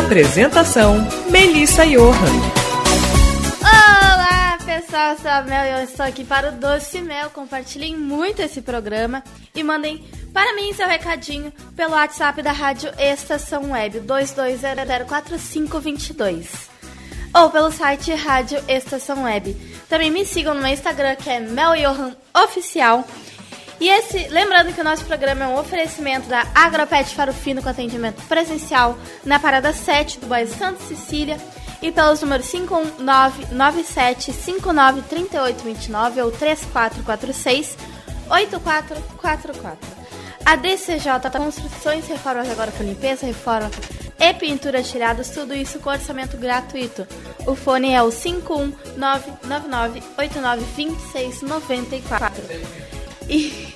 Apresentação: Melissa Johan. Olá, pessoal, sou a Mel e eu estou aqui para o Doce Mel. Compartilhem muito esse programa e mandem para mim seu recadinho pelo WhatsApp da Rádio Estação Web 22004522 ou pelo site Rádio Estação Web. Também me sigam no meu Instagram que é Mel Johan Oficial e esse, lembrando que o nosso programa é um oferecimento da Agropet Farofino com atendimento presencial na Parada 7 do bairro Santa Cecília e pelos números 51997593829 ou 3446 8444. A DCJ Construções, reformas agora com limpeza, reforma e pintura tirados, tudo isso com orçamento gratuito. O fone é o 51999892694. E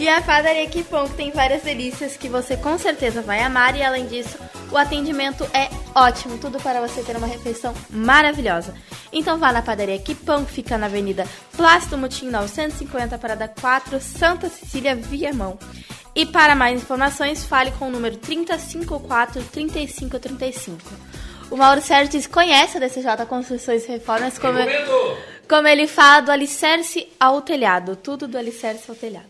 e a padaria que tem várias delícias que você com certeza vai amar. E além disso, o atendimento é ótimo. Tudo para você ter uma refeição maravilhosa. Então vá na padaria que fica na Avenida Plácido Mutim 950, Parada 4, Santa Cecília, Viamão. E para mais informações, fale com o número 3054-3535. O Mauro Sérgio conhece a DCJ Construções e Reformas como, como ele fala do alicerce ao telhado. Tudo do alicerce ao telhado.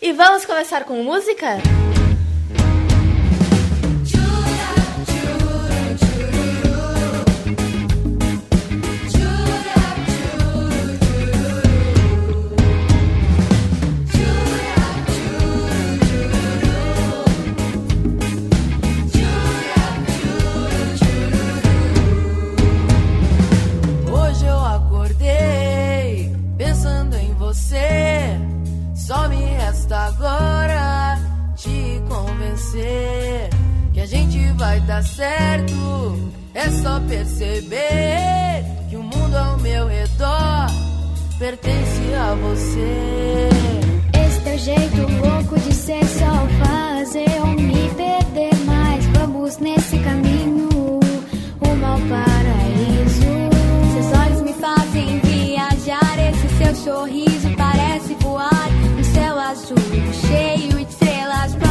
E vamos começar com música? Dar certo. É só perceber que o mundo ao meu redor pertence a você. Esse teu jeito louco de ser só fazer eu me perder mais. Vamos nesse caminho rumo ao paraíso. Seus olhos me fazem viajar. Esse seu sorriso parece voar. Um céu azul cheio de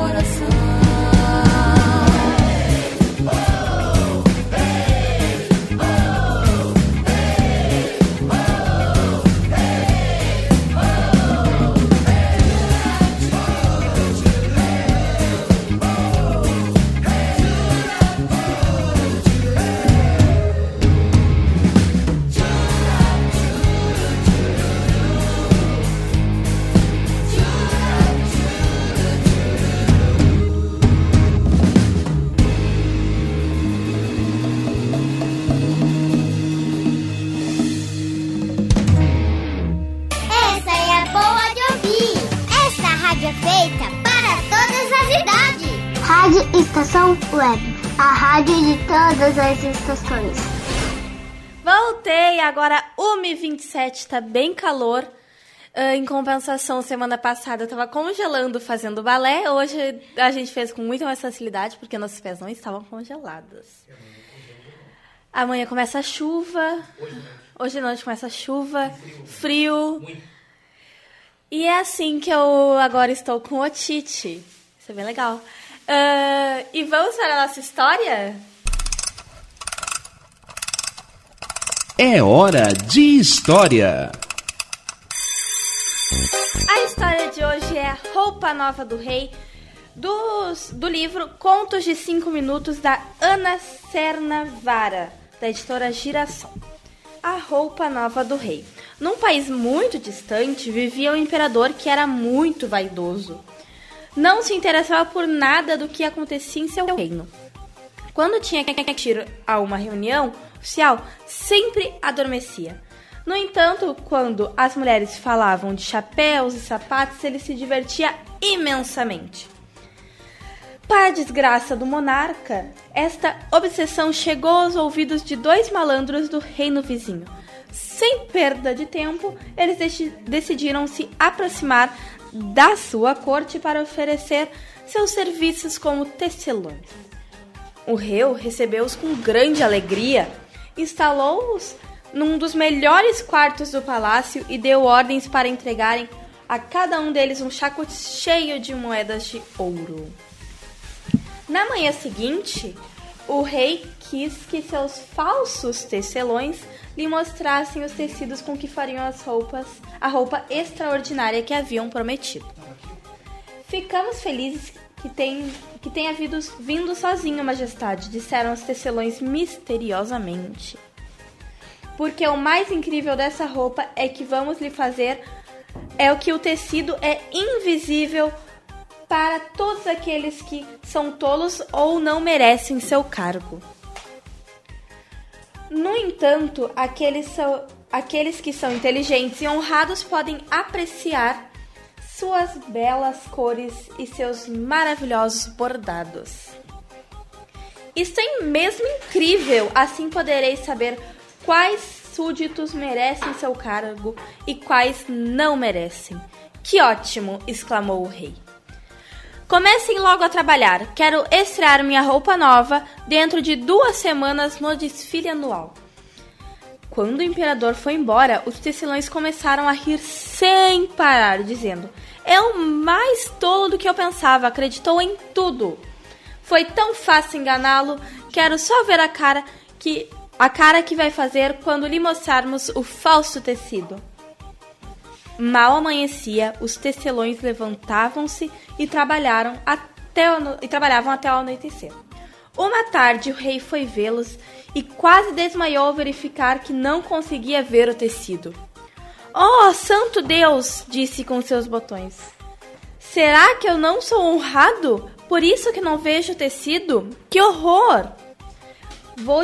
coração. Todas as estações. Voltei, agora 1h27, tá bem calor. Ah, em compensação, semana passada eu tava congelando fazendo balé. Hoje a gente fez com muita mais facilidade, porque nossos pés não estavam congelados. Amanhã começa a chuva. Hoje à noite começa a chuva, frio. E é assim que eu agora estou com otite. Isso é bem legal. Ah, e vamos para a nossa história? É hora de história. A história de hoje é Roupa Nova do Rei, dos, do livro Contos de 5 Minutos, da Ana Cernavara, da editora Girassol. A Roupa Nova do Rei. Num país muito distante, vivia um imperador que era muito vaidoso. Não se interessava por nada do que acontecia em seu reino. Quando tinha que ir a uma reunião sempre adormecia. No entanto, quando as mulheres falavam de chapéus e sapatos, ele se divertia imensamente. Para a desgraça do monarca, esta obsessão chegou aos ouvidos de dois malandros do reino vizinho. Sem perda de tempo, eles deci- decidiram se aproximar da sua corte para oferecer seus serviços como tecelões. O rei recebeu-os com grande alegria, instalou-os num dos melhores quartos do palácio e deu ordens para entregarem a cada um deles um saco cheio de moedas de ouro. Na manhã seguinte, o rei quis que seus falsos tecelões lhe mostrassem os tecidos com que fariam as roupas, a roupa extraordinária que haviam prometido. Ficamos felizes que, tem, que tenha vindo, vindo sozinho, majestade, disseram os tecelões misteriosamente. Porque o mais incrível dessa roupa é que vamos lhe fazer é o que o tecido é invisível para todos aqueles que são tolos ou não merecem seu cargo. No entanto, aqueles, são, aqueles que são inteligentes e honrados podem apreciar suas belas cores e seus maravilhosos bordados. Isso é mesmo incrível! Assim podereis saber quais súditos merecem seu cargo e quais não merecem. Que ótimo! exclamou o rei. Comecem logo a trabalhar. Quero estrear minha roupa nova dentro de duas semanas no desfile anual. Quando o imperador foi embora, os tecelões começaram a rir sem parar, dizendo: É o mais tolo do que eu pensava, acreditou em tudo. Foi tão fácil enganá-lo, quero só ver a cara que a cara que vai fazer quando lhe mostrarmos o falso tecido. Mal amanhecia, os tecelões levantavam-se e trabalharam até e trabalhavam até o anoitecer. Uma tarde o rei foi vê-los e quase desmaiou ao verificar que não conseguia ver o tecido. Oh, santo Deus! disse com seus botões. Será que eu não sou honrado? Por isso que não vejo tecido? Que horror! Vou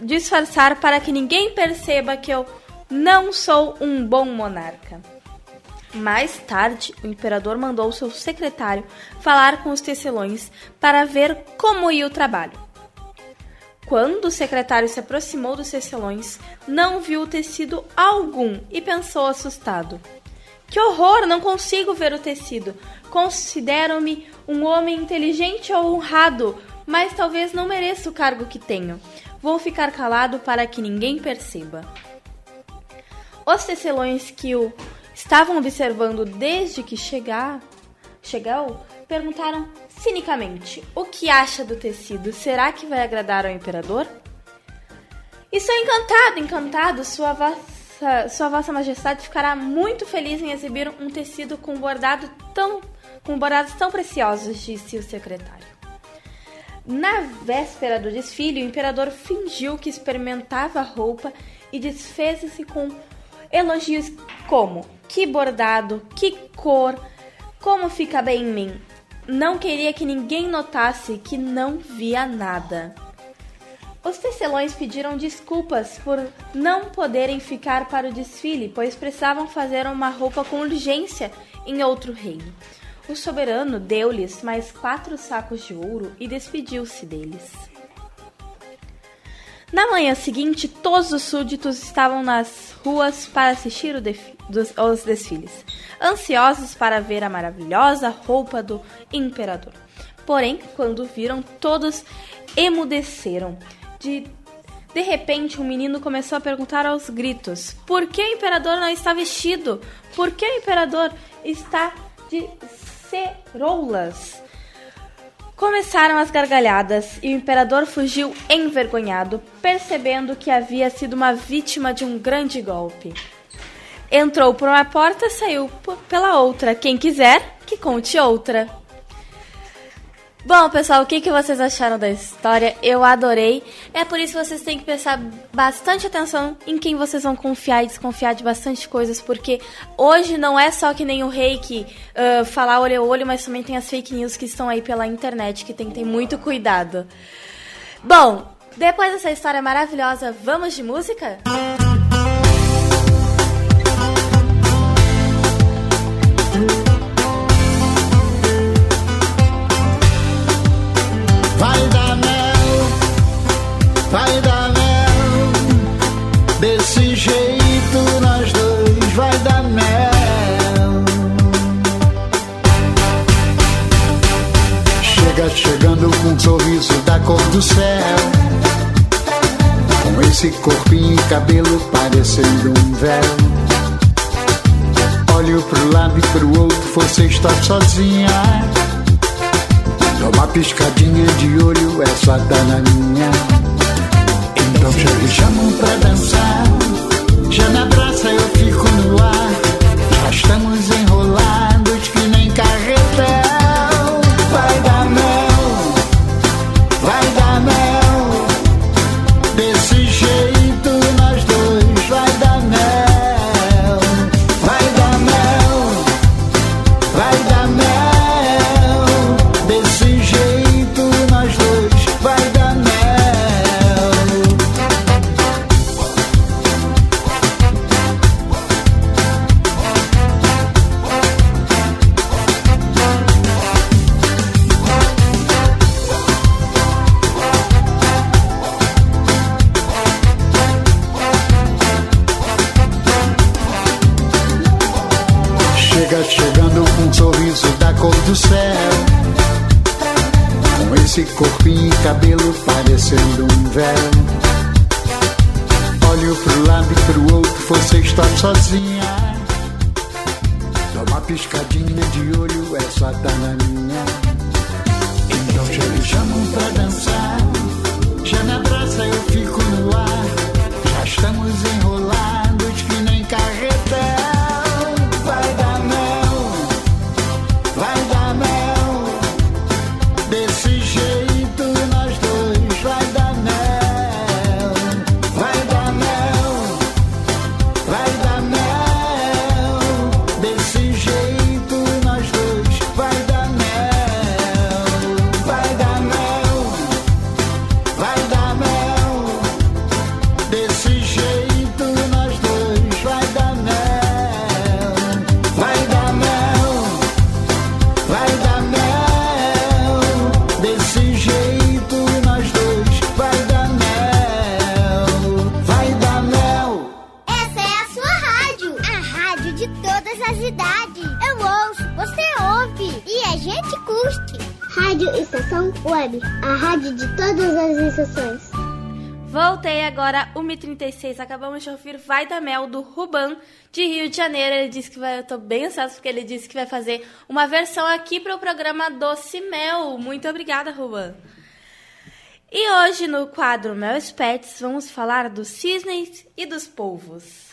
disfarçar para que ninguém perceba que eu não sou um bom monarca. Mais tarde, o imperador mandou seu secretário falar com os tecelões para ver como ia o trabalho. Quando o secretário se aproximou dos tecelões, não viu tecido algum e pensou assustado: Que horror, não consigo ver o tecido. Considero-me um homem inteligente ou honrado, mas talvez não mereça o cargo que tenho. Vou ficar calado para que ninguém perceba. Os tecelões que o estavam observando desde que chegar, chegou perguntaram cinicamente: O que acha do tecido? Será que vai agradar ao imperador? Estou encantado, encantado. Sua vossa, sua vossa majestade ficará muito feliz em exibir um tecido com bordado tão com bordados tão preciosos, disse o secretário. Na véspera do desfile, o imperador fingiu que experimentava a roupa e desfez-se com elogios como: que bordado, que cor, como fica bem em mim. Não queria que ninguém notasse que não via nada. Os tecelões pediram desculpas por não poderem ficar para o desfile, pois precisavam fazer uma roupa com urgência em outro reino. O soberano deu-lhes mais quatro sacos de ouro e despediu-se deles. Na manhã seguinte, todos os súditos estavam nas ruas para assistir dos, aos desfiles, ansiosos para ver a maravilhosa roupa do imperador. Porém, quando viram, todos emudeceram. De, de repente, um menino começou a perguntar aos gritos: Por que o imperador não está vestido? Por que o imperador está de ceroulas? Começaram as gargalhadas e o imperador fugiu envergonhado, percebendo que havia sido uma vítima de um grande golpe. Entrou por uma porta, saiu pela outra. Quem quiser, que conte outra. Bom, pessoal, o que, que vocês acharam da história? Eu adorei. É por isso que vocês têm que prestar bastante atenção em quem vocês vão confiar e desconfiar de bastante coisas, porque hoje não é só que nem o rei que uh, falar olho a olho, mas também tem as fake news que estão aí pela internet, que tem que ter muito cuidado. Bom, depois dessa história maravilhosa, vamos de música? Música com um sorriso da cor do céu. Com esse corpinho e cabelo parecendo um véu. Olho pro lado e pro outro, você está sozinha. Dá uma piscadinha de olho, essa na minha. Então já me chamam pra dançar. Já na praça eu fico no ar. Já estamos enrolados Voltei agora, 1h36. Acabamos de ouvir Vai da Mel do Ruban, de Rio de Janeiro. Ele disse que vai. Eu tô bem ansiosa porque ele disse que vai fazer uma versão aqui para o programa Doce Mel. Muito obrigada, Ruban. E hoje, no quadro Mel Pets, vamos falar dos cisnes e dos polvos.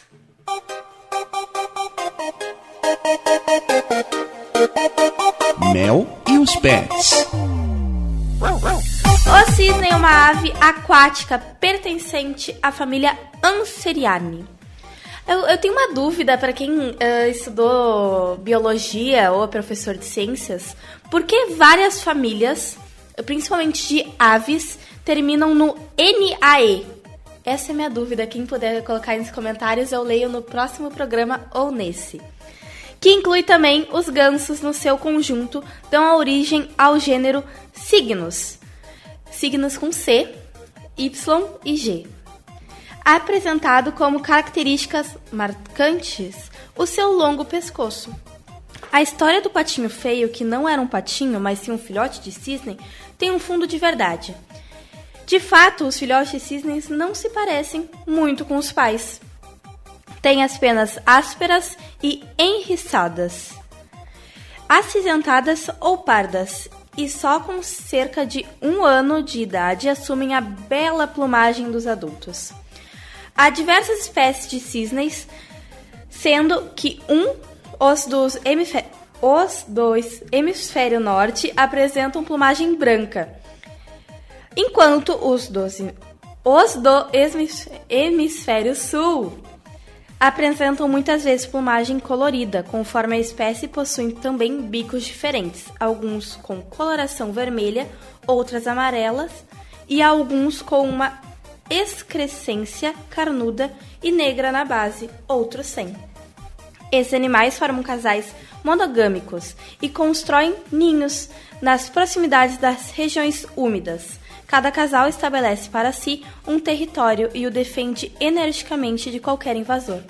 Mel e os pets. O cisne é uma ave aquática pertencente à família Anseriani. Eu, eu tenho uma dúvida para quem eh, estudou biologia ou é professor de ciências, por que várias famílias, principalmente de aves, terminam no NAE? Essa é minha dúvida. Quem puder colocar aí nos comentários, eu leio no próximo programa ou nesse. que inclui também os gansos no seu conjunto, dão origem ao gênero signos. Signos com C, Y e G. Apresentado como características marcantes o seu longo pescoço. A história do patinho feio, que não era um patinho, mas sim um filhote de cisne, tem um fundo de verdade. De fato, os filhotes de cisnes não se parecem muito com os pais. Têm as penas ásperas e enriçadas, acinzentadas ou pardas, e só com cerca de um ano de idade assumem a bela plumagem dos adultos. Há diversas espécies de cisnes, sendo que um os dos os dois hemisfério norte apresentam plumagem branca, enquanto os, dos, os do hemisfério sul apresentam muitas vezes plumagem colorida, conforme a espécie possuem também bicos diferentes, alguns com coloração vermelha, outras amarelas e alguns com uma excrescência carnuda e negra na base, outros sem. Esses animais formam casais monogâmicos e constroem ninhos nas proximidades das regiões úmidas. Cada casal estabelece para si um território e o defende energicamente de qualquer invasor.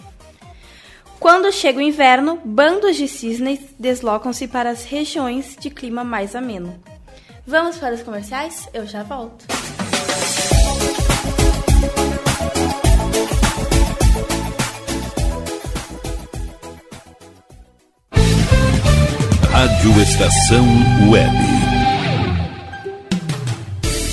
Quando chega o inverno, bandos de cisnes deslocam-se para as regiões de clima mais ameno. Vamos para os comerciais? Eu já volto. Rádio Estação Web.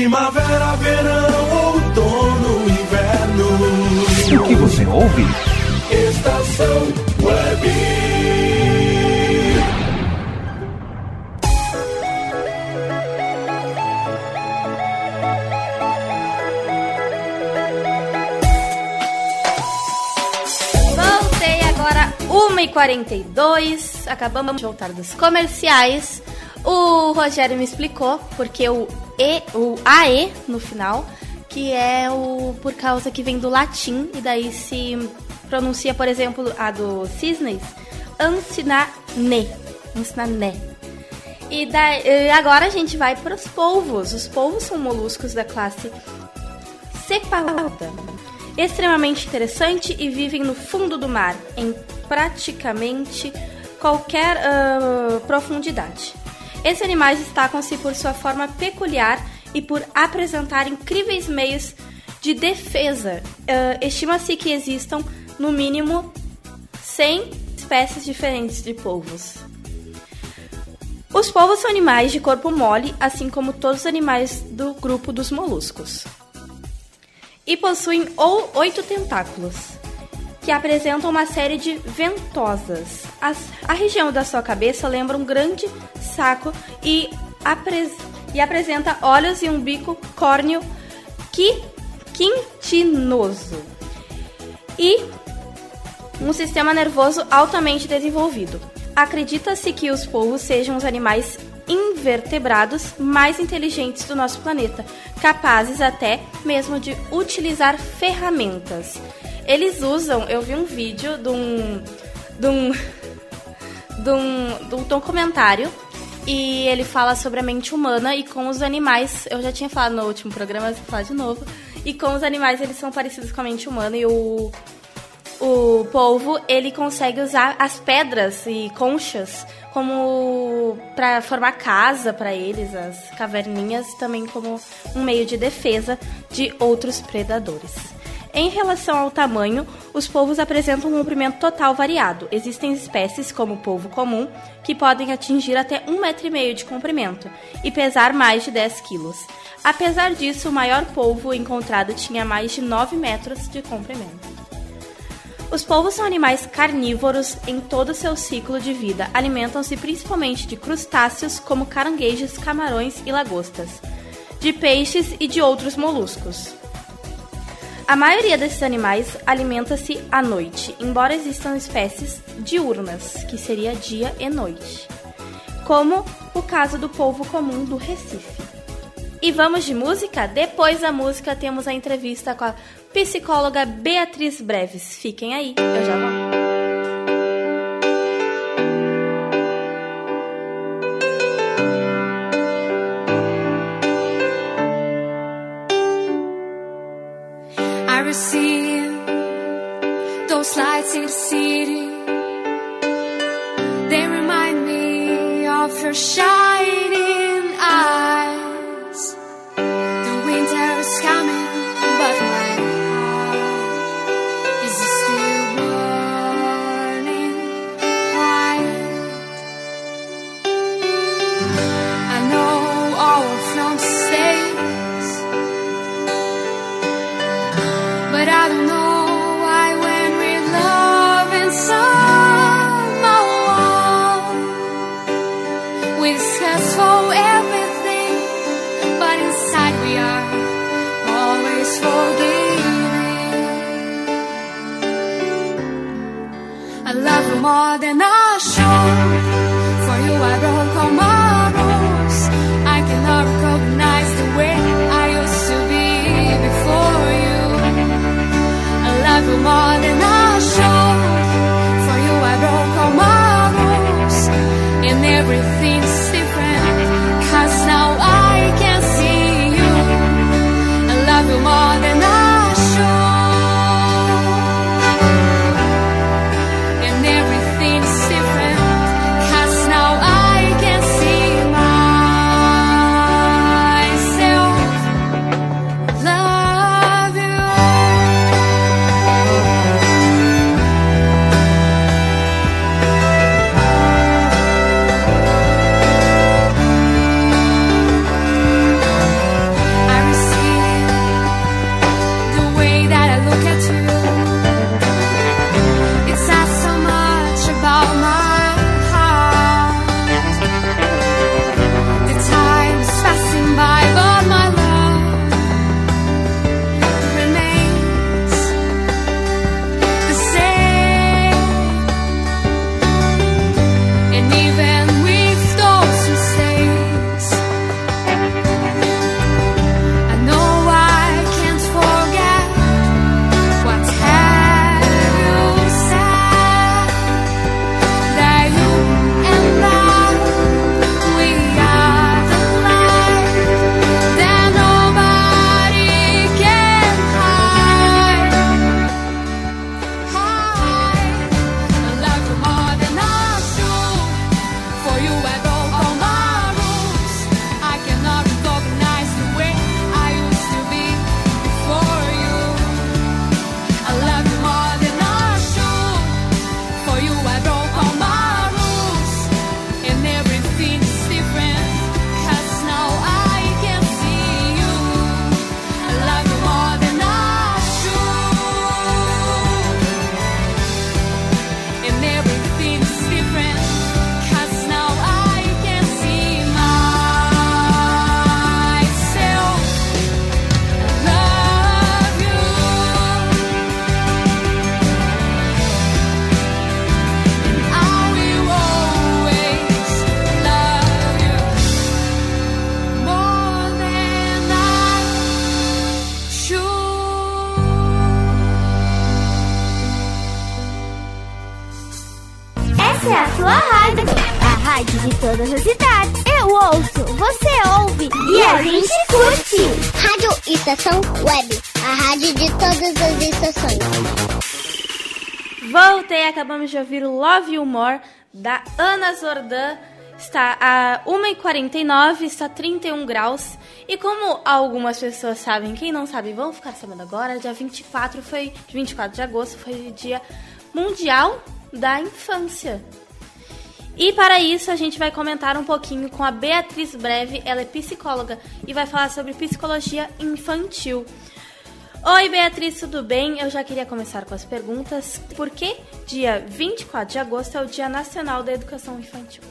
Primavera, verão, outono, inverno. O que você ouve? Estação Web. Voltei agora 1h42. Acabamos de voltar dos comerciais. O Rogério me explicou porque o E, o AE no final, que é o por causa que vem do latim e daí se pronuncia, por exemplo, a do cisnes, ansinane, ansinane. E daí, agora a gente vai para os polvos. Os polvos são moluscos da classe cephalada, extremamente interessante e vivem no fundo do mar, em praticamente qualquer uh, profundidade. Esses animais destacam-se por sua forma peculiar e por apresentar incríveis meios de defesa. Uh, Estima-se que existam, no mínimo, 100 espécies diferentes de polvos. Os polvos são animais de corpo mole, assim como todos os animais do grupo dos moluscos. E possuem ou oito tentáculos, que apresentam uma série de ventosas. As, a região da sua cabeça lembra um grande saco e, apres, e apresenta olhos e um bico córneo que, quintinoso. E um sistema nervoso altamente desenvolvido. Acredita-se que os polvos sejam os animais invertebrados mais inteligentes do nosso planeta, capazes até mesmo de utilizar ferramentas. Eles usam, eu vi um vídeo de um, de um, de um, de um documentário e ele fala sobre a mente humana e com os animais. Eu já tinha falado no último programa, mas vou falar de novo. E com os animais eles são parecidos com a mente humana e o o polvo ele consegue usar as pedras e conchas como para formar casa para eles, as caverninhas também como um meio de defesa de outros predadores. Em relação ao tamanho, os polvos apresentam um comprimento total variado. Existem espécies, como o polvo comum, que podem atingir até um metro meio de comprimento e pesar mais de 10 quilos. Apesar disso, o maior polvo encontrado tinha mais de 9 metros de comprimento. Os polvos são animais carnívoros em todo o seu ciclo de vida. Alimentam-se principalmente de crustáceos, como caranguejos, camarões e lagostas, de peixes e de outros moluscos. A maioria desses animais alimenta-se à noite, embora existam espécies diurnas, que seria dia e noite, como o caso do polvo comum do Recife. E vamos de música? Depois da música temos a entrevista com a psicóloga Beatriz Breves. Fiquem aí, eu já volto. Receive those lights in the city. They remind me of your shining Estação Web. A rádio de todas as estações. Voltei, acabamos de ouvir Love You More da Ana Zordan. Está a 1h49, está 31 graus. E como algumas pessoas sabem, quem não sabe, vão ficar sabendo agora, dia 24 foi 24 de agosto foi Dia Mundial da Infância. E para isso a gente vai comentar um pouquinho com a Beatriz Breve, ela é psicóloga e vai falar sobre psicologia infantil. Oi Beatriz, tudo bem? Eu já queria começar com as perguntas. Por que dia 24 de agosto é o Dia Nacional da Educação Infantil?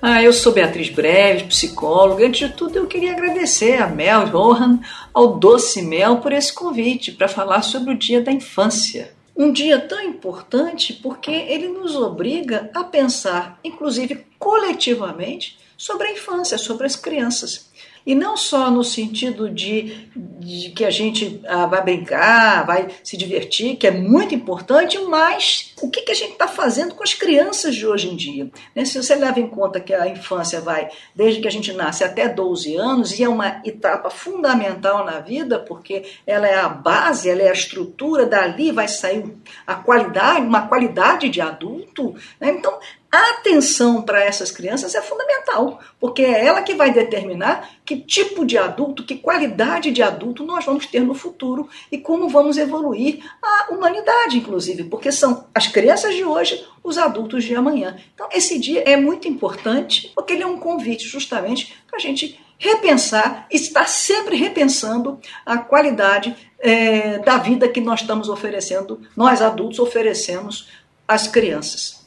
Ah, eu sou Beatriz Breves, psicóloga. Antes de tudo, eu queria agradecer a Mel Johan, ao Doce Mel, por esse convite para falar sobre o Dia da Infância. Um dia tão importante porque ele nos obriga a pensar, inclusive coletivamente, sobre a infância, sobre as crianças. E não só no sentido de, de que a gente ah, vai brincar, vai se divertir, que é muito importante, mas o que, que a gente está fazendo com as crianças de hoje em dia? Né? Se você leva em conta que a infância vai desde que a gente nasce até 12 anos e é uma etapa fundamental na vida, porque ela é a base, ela é a estrutura, dali vai sair a qualidade, uma qualidade de adulto. Né? Então, a atenção para essas crianças é fundamental, porque é ela que vai determinar que tipo de adulto, que qualidade de adulto nós vamos ter no futuro e como vamos evoluir a humanidade, inclusive, porque são as crianças de hoje os adultos de amanhã. Então, esse dia é muito importante, porque ele é um convite justamente para a gente repensar, estar sempre repensando a qualidade é, da vida que nós estamos oferecendo, nós adultos oferecemos às crianças.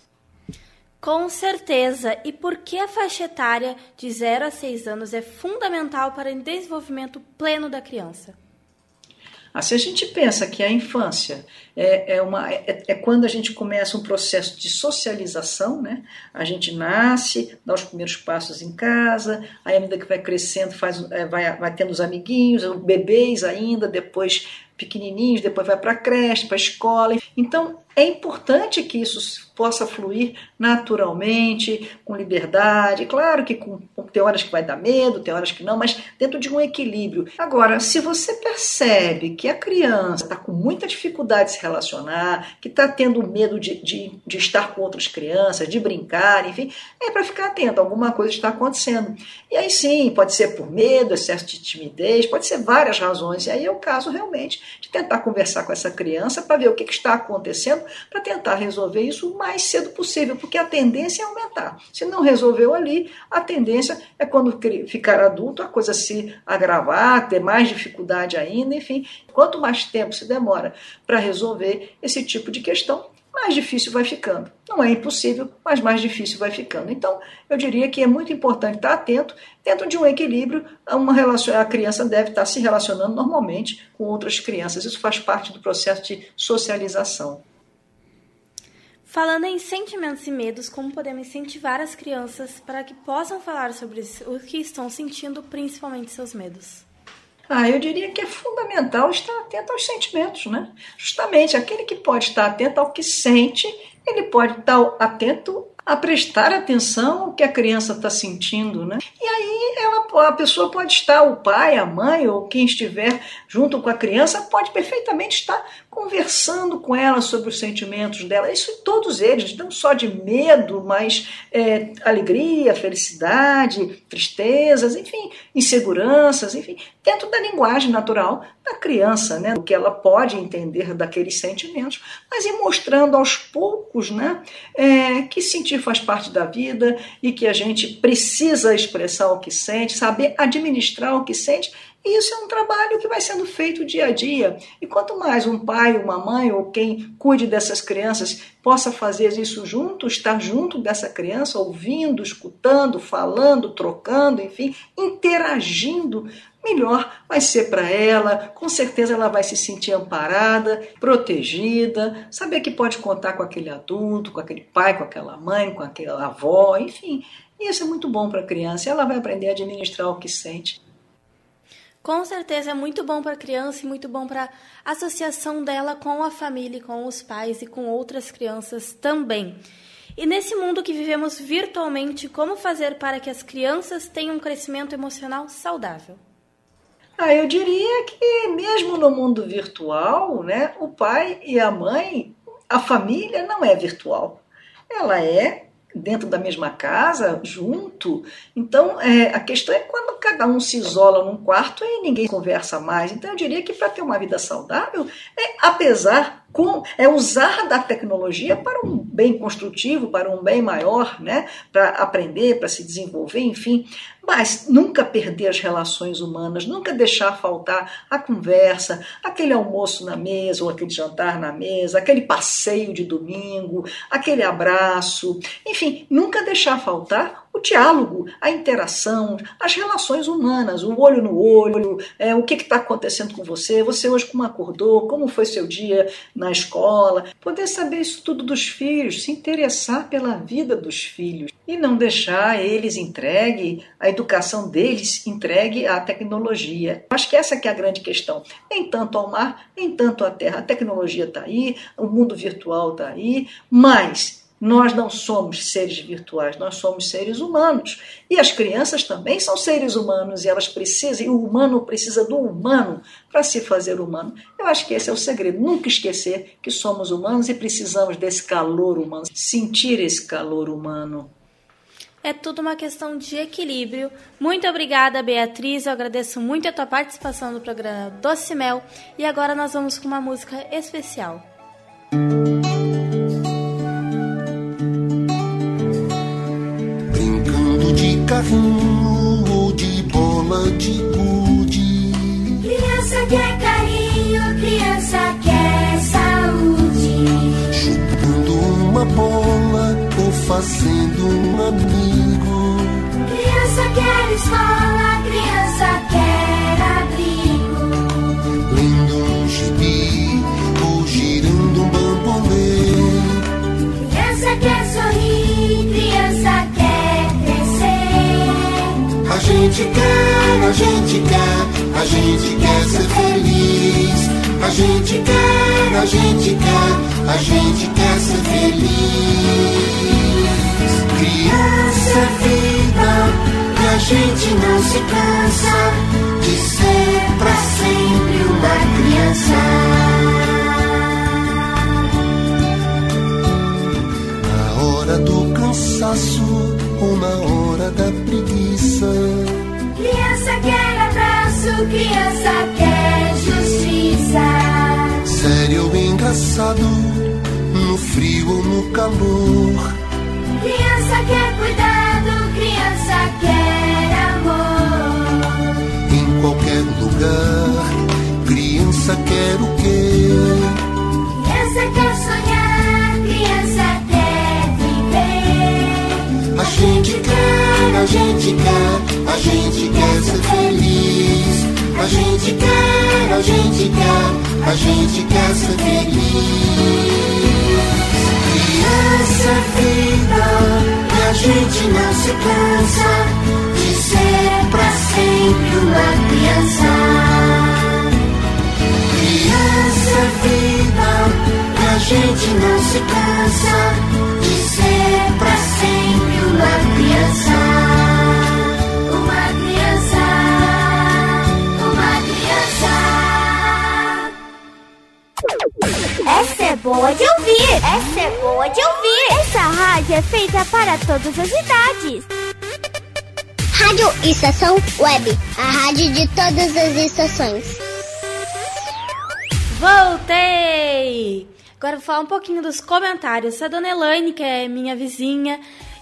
Com certeza. E por que a faixa etária de 0 a 6 anos é fundamental para o desenvolvimento pleno da criança? Ah, se a gente pensa que a infância é, é, uma, é, é, quando a gente começa um processo de socialização, né? A gente nasce, dá os primeiros passos em casa, aí à medida que vai crescendo, faz, é, vai, vai tendo os amiguinhos, bebês ainda, depois pequenininhos, depois vai para a creche, para a escola. Então, é importante que isso possa fluir naturalmente, com liberdade. Claro que com, tem horas que vai dar medo, tem horas que não, mas dentro de um equilíbrio. Agora, se você percebe que a criança está com muita dificuldade de se relacionar, que está tendo medo de, de, de estar com outras crianças, de brincar, enfim, é para ficar atento, alguma coisa está acontecendo. E aí sim, pode ser por medo, excesso de timidez, pode ser várias razões. E aí é o caso realmente de tentar conversar com essa criança para ver o que, que está acontecendo, para tentar resolver isso o mais cedo possível, porque a tendência é aumentar. Se não resolveu ali, a tendência é quando ficar adulto a coisa se agravar, ter mais dificuldade ainda, enfim. Quanto mais tempo se demora para resolver esse tipo de questão, mais difícil vai ficando. Não é impossível, mas mais difícil vai ficando. Então, eu diria que é muito importante estar atento, dentro de um equilíbrio, uma relação, a criança deve estar se relacionando normalmente com outras crianças. Isso faz parte do processo de socialização. Falando em sentimentos e medos, como podemos incentivar as crianças para que possam falar sobre o que estão sentindo, principalmente seus medos? Ah, eu diria que é fundamental estar atento aos sentimentos, né? Justamente aquele que pode estar atento ao que sente, ele pode estar atento a prestar atenção ao que a criança está sentindo, né? E aí ela, a pessoa pode estar, o pai, a mãe ou quem estiver junto com a criança pode perfeitamente estar conversando com ela sobre os sentimentos dela. Isso todos eles, não só de medo, mas é, alegria, felicidade, tristezas, enfim, inseguranças, enfim, dentro da linguagem natural da criança, né? O que ela pode entender daqueles sentimentos, mas ir mostrando aos poucos, né? É, que sentir faz parte da vida e que a gente precisa expressar o que sente, saber administrar o que sente e isso é um trabalho que vai sendo feito dia a dia. E quanto mais um pai, uma mãe ou quem cuide dessas crianças possa fazer isso junto, estar junto dessa criança, ouvindo, escutando, falando, trocando, enfim, interagindo, melhor vai ser para ela. Com certeza ela vai se sentir amparada, protegida, saber que pode contar com aquele adulto, com aquele pai, com aquela mãe, com aquela avó, enfim. Isso é muito bom para a criança. Ela vai aprender a administrar o que sente. Com certeza é muito bom para a criança e muito bom para a associação dela com a família, com os pais e com outras crianças também. E nesse mundo que vivemos virtualmente, como fazer para que as crianças tenham um crescimento emocional saudável? Ah, eu diria que mesmo no mundo virtual, né, o pai e a mãe, a família não é virtual. Ela é dentro da mesma casa, junto. Então, é, a questão é quando cada um se isola num quarto e ninguém conversa mais. Então, eu diria que para ter uma vida saudável, é, apesar com, é usar da tecnologia para um bem construtivo, para um bem maior, né? para aprender, para se desenvolver, enfim. Mas nunca perder as relações humanas, nunca deixar faltar a conversa, aquele almoço na mesa ou aquele jantar na mesa, aquele passeio de domingo, aquele abraço, enfim, nunca deixar faltar o diálogo, a interação, as relações humanas, o olho no olho, é, o que está acontecendo com você, você hoje como acordou, como foi seu dia na escola, poder saber isso tudo dos filhos, se interessar pela vida dos filhos. E não deixar eles entregue, a educação deles entregue à tecnologia. Acho que essa que é a grande questão. Nem tanto ao mar, nem tanto à terra. A tecnologia está aí, o mundo virtual está aí, mas nós não somos seres virtuais, nós somos seres humanos. E as crianças também são seres humanos e elas precisam, e o humano precisa do humano para se fazer humano. Eu acho que esse é o segredo, nunca esquecer que somos humanos e precisamos desse calor humano, sentir esse calor humano. É tudo uma questão de equilíbrio. Muito obrigada, Beatriz. Eu agradeço muito a tua participação no programa Doce Mel. E agora nós vamos com uma música especial. Brincando de carrinho ou de bola de gude. Criança quer carinho, criança quer saúde. Chutando uma bola fazendo um amigo. Criança quer escola, criança quer abrigo. Lendo um gibi ou girando um bambolê. Criança quer sorrir, criança quer crescer. A gente quer, a gente quer, a gente quer ser feliz. A gente quer, a gente quer, a gente quer ser feliz. Criança é vida e a gente não se cansa de ser pra sempre uma criança. Na hora do cansaço na hora da preguiça. Criança quer abraço, criança quer justiça. Sério ou engraçado, no frio ou no calor. Criança quer cuidado, criança quer amor. Em qualquer lugar, criança quer o quê? Criança quer sonhar, criança quer viver. A gente quer, a gente quer, a gente quer ser feliz. A gente quer, a gente quer, a gente quer ser feliz. Criança é vida e a gente não se cansa de ser pra sempre uma criança. Criança é vida e a gente não se cansa de ser pra sempre uma criança. Essa é boa de ouvir! Essa é boa de ouvir! Essa rádio é feita para todas as idades. Rádio Estação Web, a rádio de todas as estações. Voltei! Agora vou falar um pouquinho dos comentários. A dona Elaine, que é minha vizinha,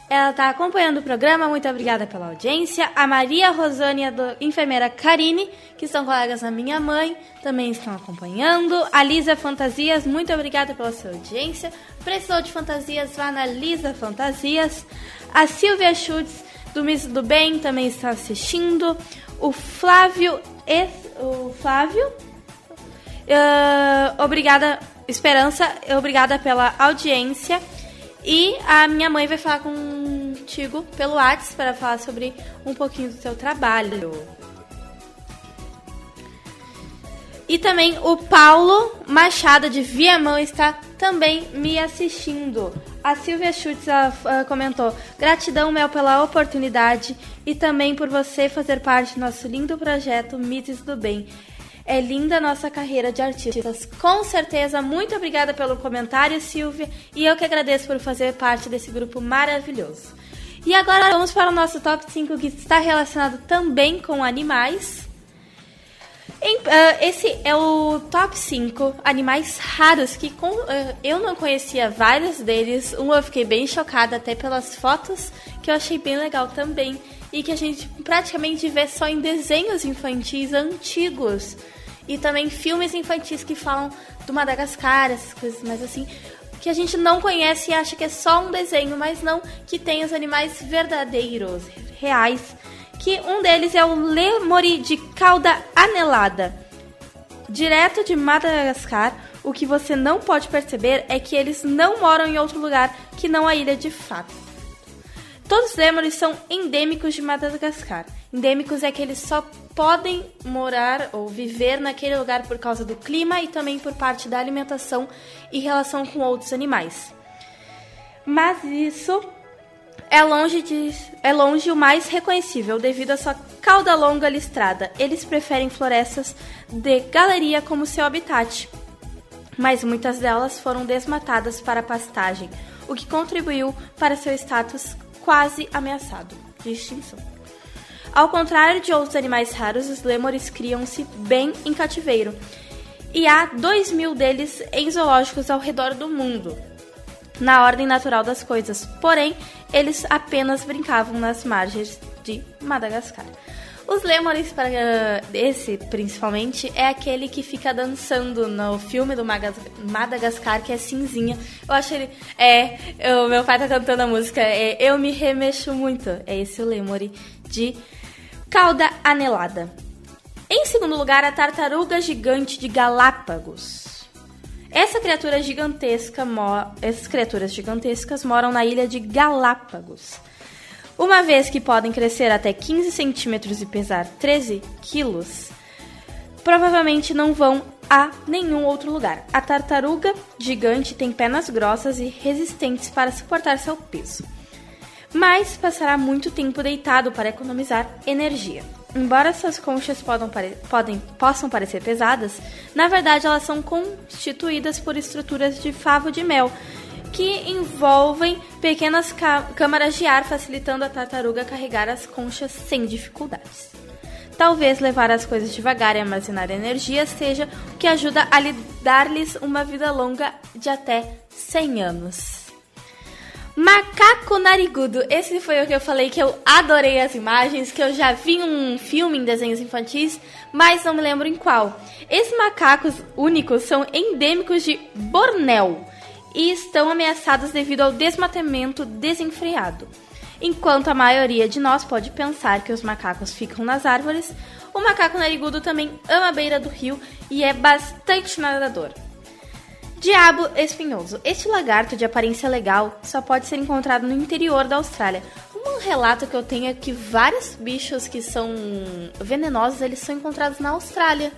ela está acompanhando o programa. Muito obrigada pela audiência. A Maria Rosane e a do- enfermeira Karine, que são colegas da minha mãe, também estão acompanhando. A Lisa Fantasias, muito obrigada pela sua audiência. Precisou de fantasias, vá na Lisa Fantasias. A Silvia Schultz, do Miss do Bem, também está assistindo. O Flávio... O Flávio... Ah, obrigada, Esperança, obrigada pela audiência. E a minha mãe vai falar contigo pelo WhatsApp para falar sobre um pouquinho do seu trabalho. E também o Paulo Machado de Viamão está também me assistindo. A Silvia Schutz ah, comentou: Gratidão, Mel, pela oportunidade e também por você fazer parte do nosso lindo projeto Mitos do Bem. É linda a nossa carreira de artistas. Com certeza, muito obrigada pelo comentário, Silvia, e eu que agradeço por fazer parte desse grupo maravilhoso. E agora vamos para o nosso top 5 que está relacionado também com animais. Uh, esse é o top 5 animais raros que uh, eu não conhecia vários deles. Um eu fiquei bem chocada até pelas fotos, que eu achei bem legal também. E que a gente praticamente vê só em desenhos infantis antigos. E também filmes infantis que falam do Madagascar, essas coisas mais assim. Que a gente não conhece e acha que é só um desenho, mas não, que tem os animais verdadeiros, reais que um deles é o lemuri de cauda anelada. Direto de Madagascar, o que você não pode perceber é que eles não moram em outro lugar que não a ilha de fato. Todos os lêmures são endêmicos de Madagascar. Endêmicos é que eles só podem morar ou viver naquele lugar por causa do clima e também por parte da alimentação e relação com outros animais. Mas isso é longe, de, é longe o mais reconhecível devido à sua cauda longa listrada. Eles preferem florestas de galeria como seu habitat, mas muitas delas foram desmatadas para pastagem, o que contribuiu para seu status quase ameaçado de extinção. Ao contrário de outros animais raros, os lêmures criam-se bem em cativeiro, e há 2 mil deles em zoológicos ao redor do mundo na ordem natural das coisas, porém, eles apenas brincavam nas margens de Madagascar. Os lêmures, para esse principalmente, é aquele que fica dançando no filme do Madagascar, que é cinzinha. Eu acho ele. É, o meu pai tá cantando a música, é Eu Me Remexo Muito. É esse o lemure de cauda anelada. Em segundo lugar, a tartaruga gigante de Galápagos. Essa criatura gigantesca, essas criaturas gigantescas moram na ilha de Galápagos. Uma vez que podem crescer até 15 centímetros e pesar 13 quilos, provavelmente não vão a nenhum outro lugar. A tartaruga gigante tem pernas grossas e resistentes para suportar seu peso, mas passará muito tempo deitado para economizar energia. Embora suas conchas pare podem, possam parecer pesadas, na verdade elas são constituídas por estruturas de favo de mel, que envolvem pequenas câmaras de ar, facilitando a tartaruga carregar as conchas sem dificuldades. Talvez levar as coisas devagar e armazenar energia seja o que ajuda a dar-lhes uma vida longa de até 100 anos. Macaco narigudo. Esse foi o que eu falei que eu adorei as imagens, que eu já vi um filme em desenhos infantis, mas não me lembro em qual. Esses macacos únicos são endêmicos de Bornéu e estão ameaçados devido ao desmatamento desenfreado. Enquanto a maioria de nós pode pensar que os macacos ficam nas árvores, o macaco narigudo também ama a beira do rio e é bastante nadador. Diabo espinhoso. Este lagarto de aparência legal só pode ser encontrado no interior da Austrália. Um relato que eu tenho é que vários bichos que são venenosos, eles são encontrados na Austrália.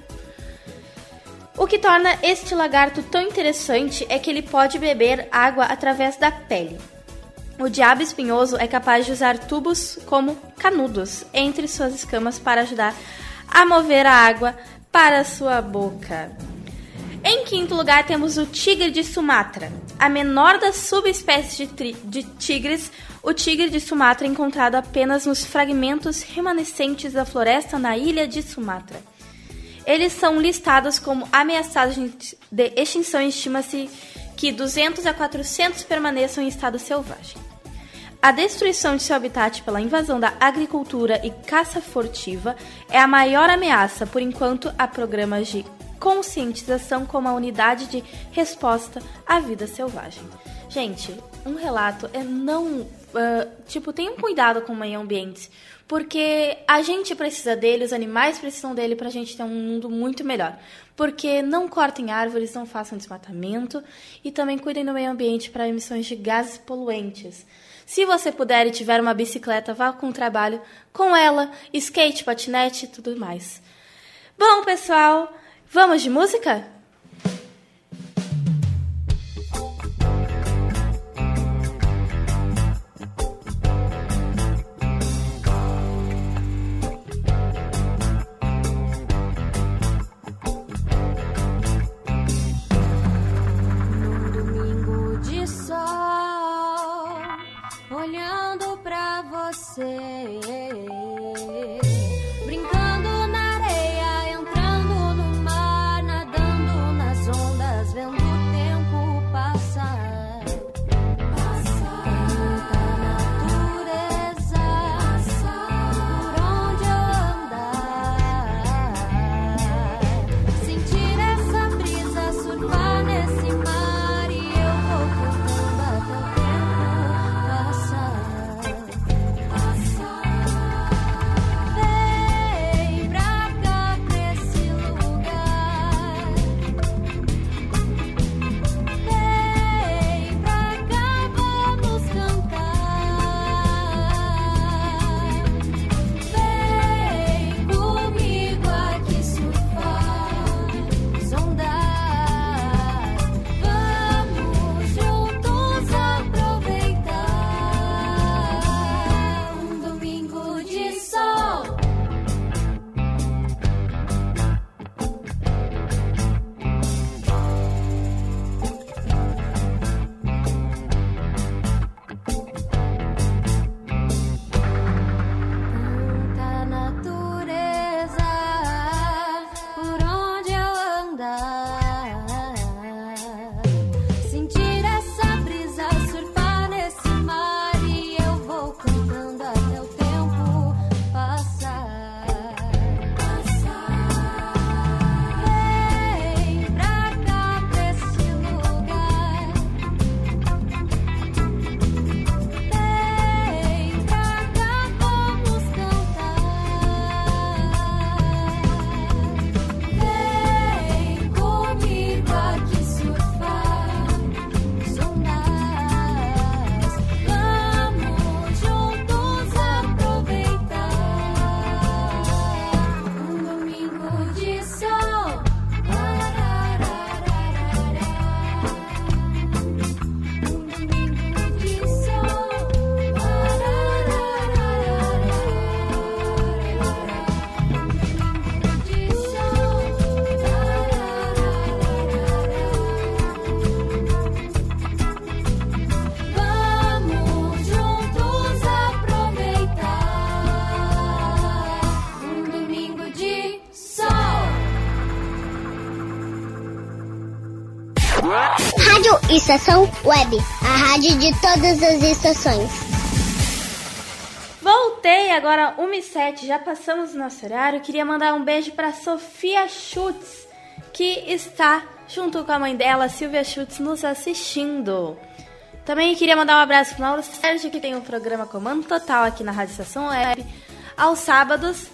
O que torna este lagarto tão interessante é que ele pode beber água através da pele. O diabo espinhoso é capaz de usar tubos como canudos entre suas escamas para ajudar a mover a água para sua boca. Em quinto lugar, temos o tigre de Sumatra. A menor das subespécies de, de tigres, o tigre de Sumatra é encontrado apenas nos fragmentos remanescentes da floresta na ilha de Sumatra. Eles são listados como ameaçados de extinção e estima-se que 200 a 400 permaneçam em estado selvagem. A destruição de seu habitat pela invasão da agricultura e caça furtiva é a maior ameaça, por enquanto, a programas de conscientização como a unidade de resposta à vida selvagem. Gente, um relato é não. Uh, tipo, tenham cuidado com o meio ambiente, porque a gente precisa dele, os animais precisam dele para a gente ter um mundo muito melhor. Porque não cortem árvores, não façam desmatamento e também cuidem do meio ambiente para emissões de gases poluentes. Se você puder e tiver uma bicicleta, vá com o trabalho com ela, skate, patinete e tudo mais. Bom, pessoal, Vamos de música? Estação Web, a rádio de todas as estações. Voltei agora 1 e 7, já passamos o nosso horário. Queria mandar um beijo para Sofia Schutz, que está junto com a mãe dela, Silvia Schutz, nos assistindo. Também queria mandar um abraço para Mauro Sérgio, que tem um programa Comando Total aqui na Rádio Estação Web, aos sábados.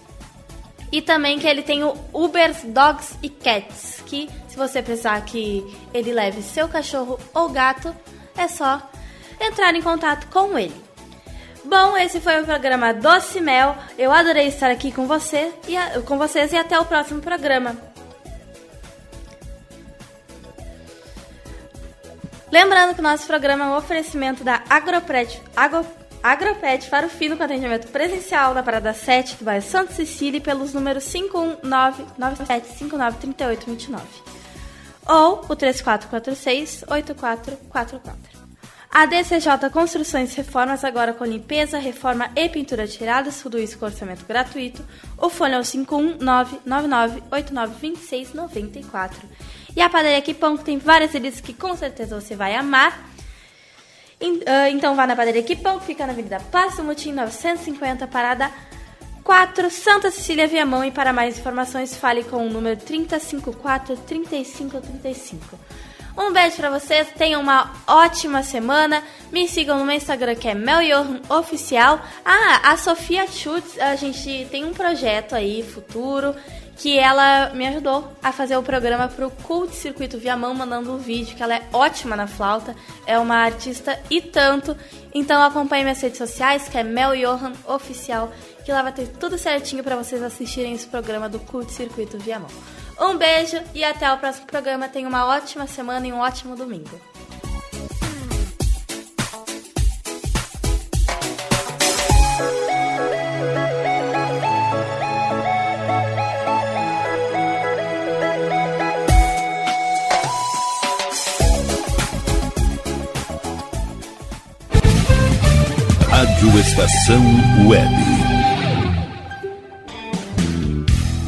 E também que ele tem o Uber Dogs e Cats, que se você precisar que ele leve seu cachorro ou gato, é só entrar em contato com ele. Bom, esse foi o programa Doce Mel. Eu adorei estar aqui com você e a, com vocês e até o próximo programa. Lembrando que o nosso programa é um oferecimento da Agropret, Agro, Agropet Faro Fino com atendimento presencial na Parada 7 do bairro Santa Cecília pelos números 51997593829 ou o 3446-8444. A DCJ Construções Reformas agora com limpeza, reforma e pintura tiradas, tudo isso com orçamento gratuito. O fone é o 51999892694. E a padaria Pão, que tem várias delícias que com certeza você vai amar. Ah, então vá na padaria Pão, que fica na Avenida Passo Mutim 950, parada 4, Santa Cecília Viamão. E para mais informações, fale com o número 354 3535. Um beijo pra vocês, tenham uma ótima semana. Me sigam no meu Instagram que é Meljohan Oficial. Ah, a Sofia Schutz, a gente tem um projeto aí futuro que ela me ajudou a fazer o programa pro Cult Circuito Viamão, mandando um vídeo, que ela é ótima na flauta, é uma artista e tanto. Então acompanhe minhas redes sociais, que é Mel Johan Oficial, que lá vai ter tudo certinho para vocês assistirem esse programa do Cult Circuito Viamão. Um beijo e até o próximo programa. Tenha uma ótima semana e um ótimo domingo. Rádio Estação Web.